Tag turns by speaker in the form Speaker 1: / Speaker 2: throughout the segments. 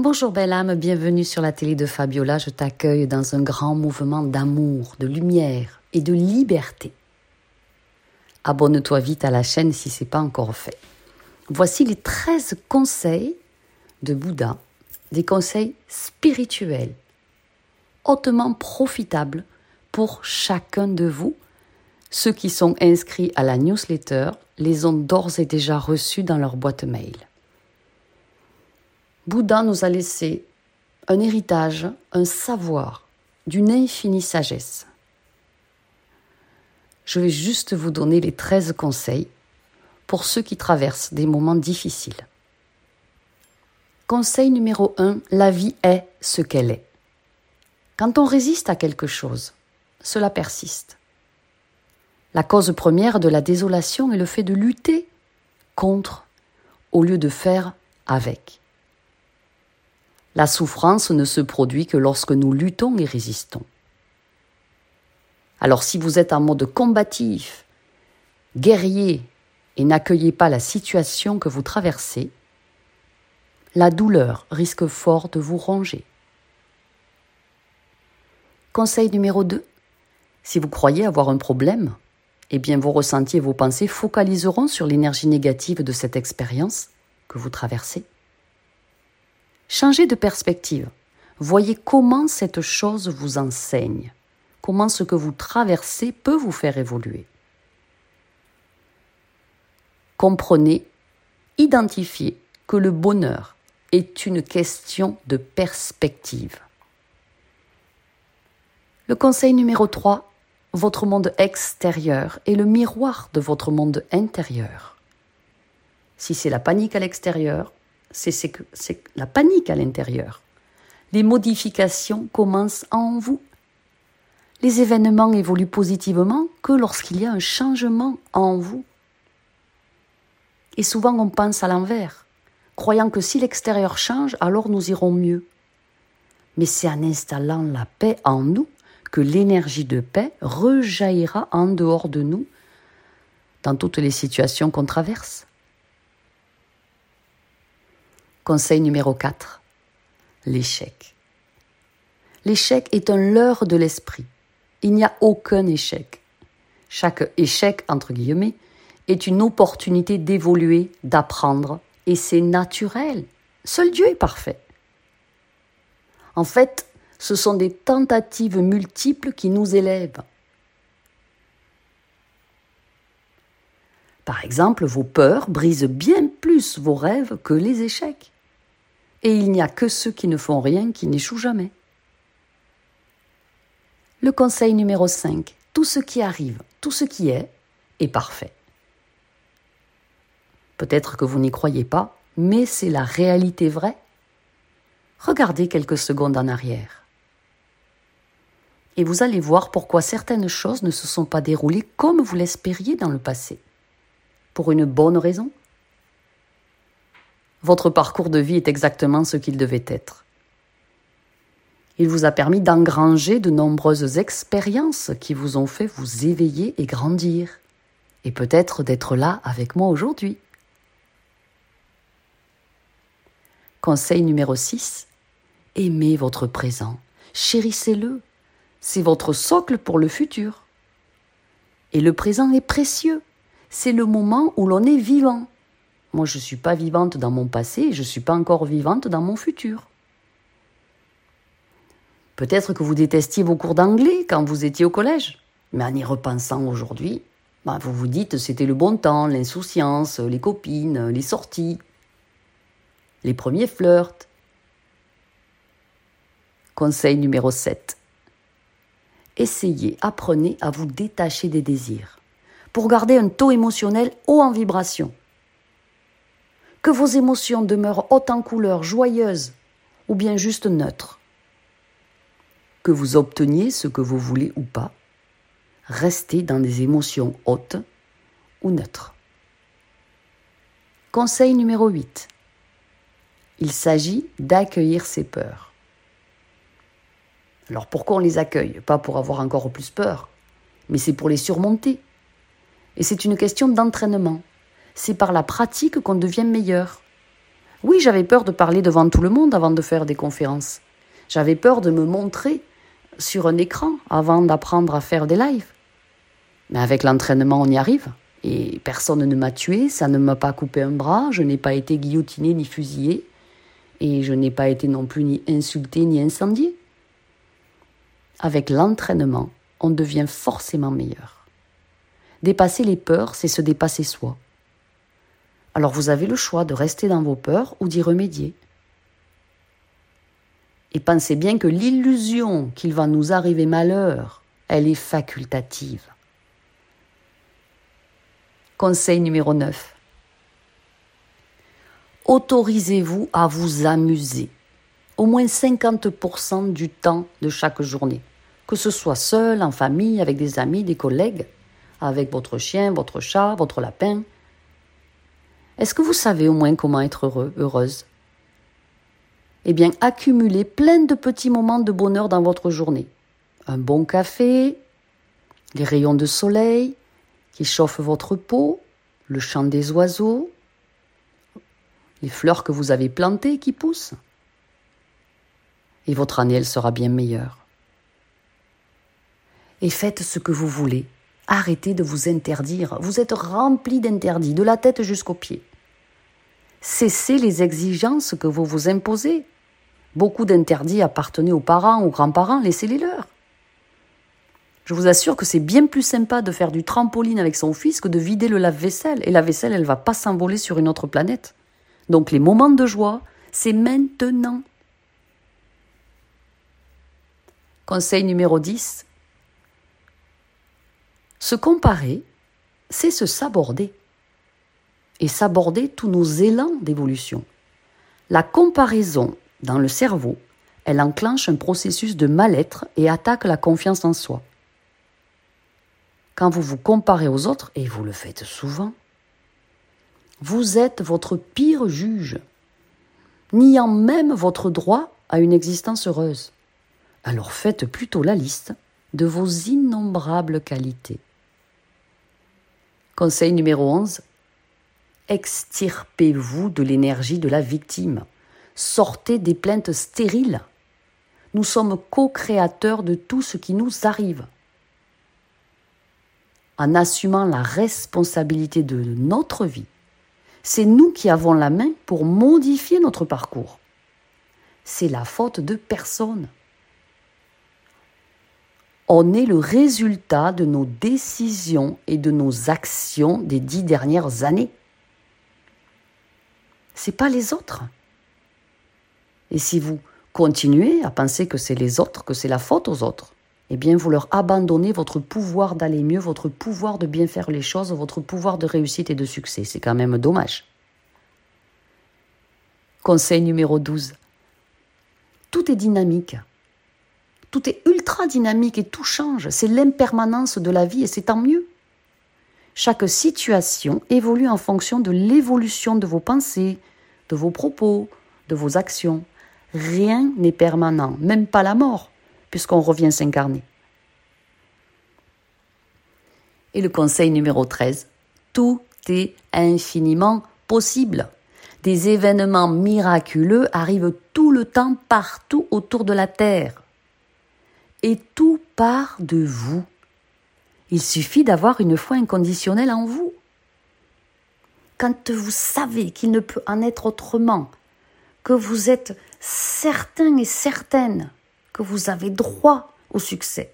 Speaker 1: Bonjour belle âme, bienvenue sur la télé de Fabiola. Je t'accueille dans un grand mouvement d'amour, de lumière et de liberté. Abonne-toi vite à la chaîne si ce n'est pas encore fait. Voici les 13 conseils de Bouddha, des conseils spirituels, hautement profitables pour chacun de vous. Ceux qui sont inscrits à la newsletter les ont d'ores et déjà reçus dans leur boîte mail. Bouddha nous a laissé un héritage, un savoir d'une infinie sagesse. Je vais juste vous donner les 13 conseils pour ceux qui traversent des moments difficiles. Conseil numéro 1, la vie est ce qu'elle est. Quand on résiste à quelque chose, cela persiste. La cause première de la désolation est le fait de lutter contre au lieu de faire avec. La souffrance ne se produit que lorsque nous luttons et résistons. Alors si vous êtes en mode combatif, guerrier, et n'accueillez pas la situation que vous traversez, la douleur risque fort de vous ronger. Conseil numéro 2. Si vous croyez avoir un problème, eh bien vos ressentis et vos pensées focaliseront sur l'énergie négative de cette expérience que vous traversez. Changez de perspective. Voyez comment cette chose vous enseigne, comment ce que vous traversez peut vous faire évoluer. Comprenez, identifiez que le bonheur est une question de perspective. Le conseil numéro 3, votre monde extérieur est le miroir de votre monde intérieur. Si c'est la panique à l'extérieur, c'est la panique à l'intérieur. Les modifications commencent en vous. Les événements évoluent positivement que lorsqu'il y a un changement en vous. Et souvent on pense à l'envers, croyant que si l'extérieur change, alors nous irons mieux. Mais c'est en installant la paix en nous que l'énergie de paix rejaillira en dehors de nous dans toutes les situations qu'on traverse. Conseil numéro 4. L'échec. L'échec est un leurre de l'esprit. Il n'y a aucun échec. Chaque échec, entre guillemets, est une opportunité d'évoluer, d'apprendre, et c'est naturel. Seul Dieu est parfait. En fait, ce sont des tentatives multiples qui nous élèvent. Par exemple, vos peurs brisent bien plus vos rêves que les échecs et il n'y a que ceux qui ne font rien qui n'échouent jamais. Le conseil numéro 5. Tout ce qui arrive, tout ce qui est, est parfait. Peut-être que vous n'y croyez pas, mais c'est la réalité vraie. Regardez quelques secondes en arrière. Et vous allez voir pourquoi certaines choses ne se sont pas déroulées comme vous l'espériez dans le passé. Pour une bonne raison votre parcours de vie est exactement ce qu'il devait être. Il vous a permis d'engranger de nombreuses expériences qui vous ont fait vous éveiller et grandir, et peut-être d'être là avec moi aujourd'hui. Conseil numéro 6. Aimez votre présent, chérissez-le, c'est votre socle pour le futur. Et le présent est précieux, c'est le moment où l'on est vivant. Moi, je ne suis pas vivante dans mon passé et je ne suis pas encore vivante dans mon futur. Peut-être que vous détestiez vos cours d'anglais quand vous étiez au collège, mais en y repensant aujourd'hui, bah, vous vous dites c'était le bon temps, l'insouciance, les copines, les sorties, les premiers flirts. Conseil numéro 7. Essayez, apprenez à vous détacher des désirs pour garder un taux émotionnel haut en vibration que vos émotions demeurent hautes en couleur, joyeuses ou bien juste neutres. Que vous obteniez ce que vous voulez ou pas, restez dans des émotions hautes ou neutres. Conseil numéro 8. Il s'agit d'accueillir ses peurs. Alors pourquoi on les accueille? Pas pour avoir encore plus peur, mais c'est pour les surmonter. Et c'est une question d'entraînement c'est par la pratique qu'on devient meilleur. Oui, j'avais peur de parler devant tout le monde avant de faire des conférences. J'avais peur de me montrer sur un écran avant d'apprendre à faire des lives. Mais avec l'entraînement, on y arrive. Et personne ne m'a tué, ça ne m'a pas coupé un bras, je n'ai pas été guillotiné ni fusillé, et je n'ai pas été non plus ni insulté ni incendié. Avec l'entraînement, on devient forcément meilleur. Dépasser les peurs, c'est se dépasser soi. Alors vous avez le choix de rester dans vos peurs ou d'y remédier. Et pensez bien que l'illusion qu'il va nous arriver malheur, elle est facultative. Conseil numéro 9. Autorisez-vous à vous amuser au moins 50% du temps de chaque journée, que ce soit seul, en famille, avec des amis, des collègues, avec votre chien, votre chat, votre lapin. Est-ce que vous savez au moins comment être heureux, heureuse? Eh bien, accumulez plein de petits moments de bonheur dans votre journée. Un bon café, les rayons de soleil, qui chauffe votre peau, le chant des oiseaux, les fleurs que vous avez plantées qui poussent. Et votre année, elle sera bien meilleure. Et faites ce que vous voulez. Arrêtez de vous interdire. Vous êtes rempli d'interdits, de la tête jusqu'aux pieds. Cessez les exigences que vous vous imposez. Beaucoup d'interdits appartenaient aux parents, aux grands-parents, laissez-les leurs. Je vous assure que c'est bien plus sympa de faire du trampoline avec son fils que de vider le lave-vaisselle. Et la vaisselle, elle va pas s'envoler sur une autre planète. Donc les moments de joie, c'est maintenant. Conseil numéro 10. Se comparer, c'est se saborder. Et saborder tous nos élans d'évolution. La comparaison dans le cerveau, elle enclenche un processus de mal-être et attaque la confiance en soi quand vous vous comparez aux autres, et vous le faites souvent, vous êtes votre pire juge, niant même votre droit à une existence heureuse. Alors faites plutôt la liste de vos innombrables qualités. Conseil numéro 11. Extirpez-vous de l'énergie de la victime. Sortez des plaintes stériles. Nous sommes co-créateurs de tout ce qui nous arrive en assumant la responsabilité de notre vie, c'est nous qui avons la main pour modifier notre parcours. C'est la faute de personne. On est le résultat de nos décisions et de nos actions des dix dernières années. C'est pas les autres. Et si vous continuez à penser que c'est les autres, que c'est la faute aux autres, eh bien vous leur abandonnez votre pouvoir d'aller mieux, votre pouvoir de bien faire les choses, votre pouvoir de réussite et de succès. C'est quand même dommage. Conseil numéro 12. Tout est dynamique. Tout est ultra dynamique et tout change. C'est l'impermanence de la vie et c'est tant mieux. Chaque situation évolue en fonction de l'évolution de vos pensées, de vos propos, de vos actions. Rien n'est permanent, même pas la mort puisqu'on revient s'incarner. Et le conseil numéro 13, tout est infiniment possible. Des événements miraculeux arrivent tout le temps partout autour de la Terre. Et tout part de vous. Il suffit d'avoir une foi inconditionnelle en vous. Quand vous savez qu'il ne peut en être autrement, que vous êtes certain et certaine que vous avez droit au succès.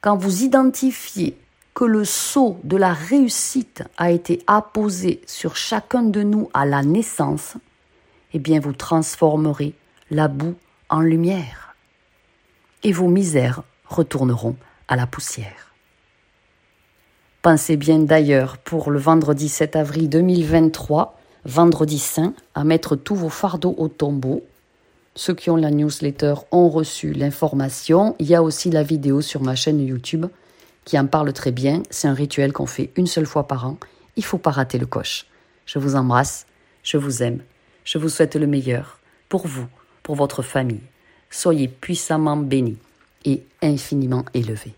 Speaker 1: Quand vous identifiez que le sceau de la réussite a été apposé sur chacun de nous à la naissance, eh bien vous transformerez la boue en lumière et vos misères retourneront à la poussière. Pensez bien d'ailleurs pour le vendredi 7 avril 2023, vendredi saint, à mettre tous vos fardeaux au tombeau ceux qui ont la newsletter ont reçu l'information. Il y a aussi la vidéo sur ma chaîne YouTube qui en parle très bien. C'est un rituel qu'on fait une seule fois par an. Il faut pas rater le coche. Je vous embrasse, je vous aime, je vous souhaite le meilleur pour vous, pour votre famille. Soyez puissamment bénis et infiniment élevés.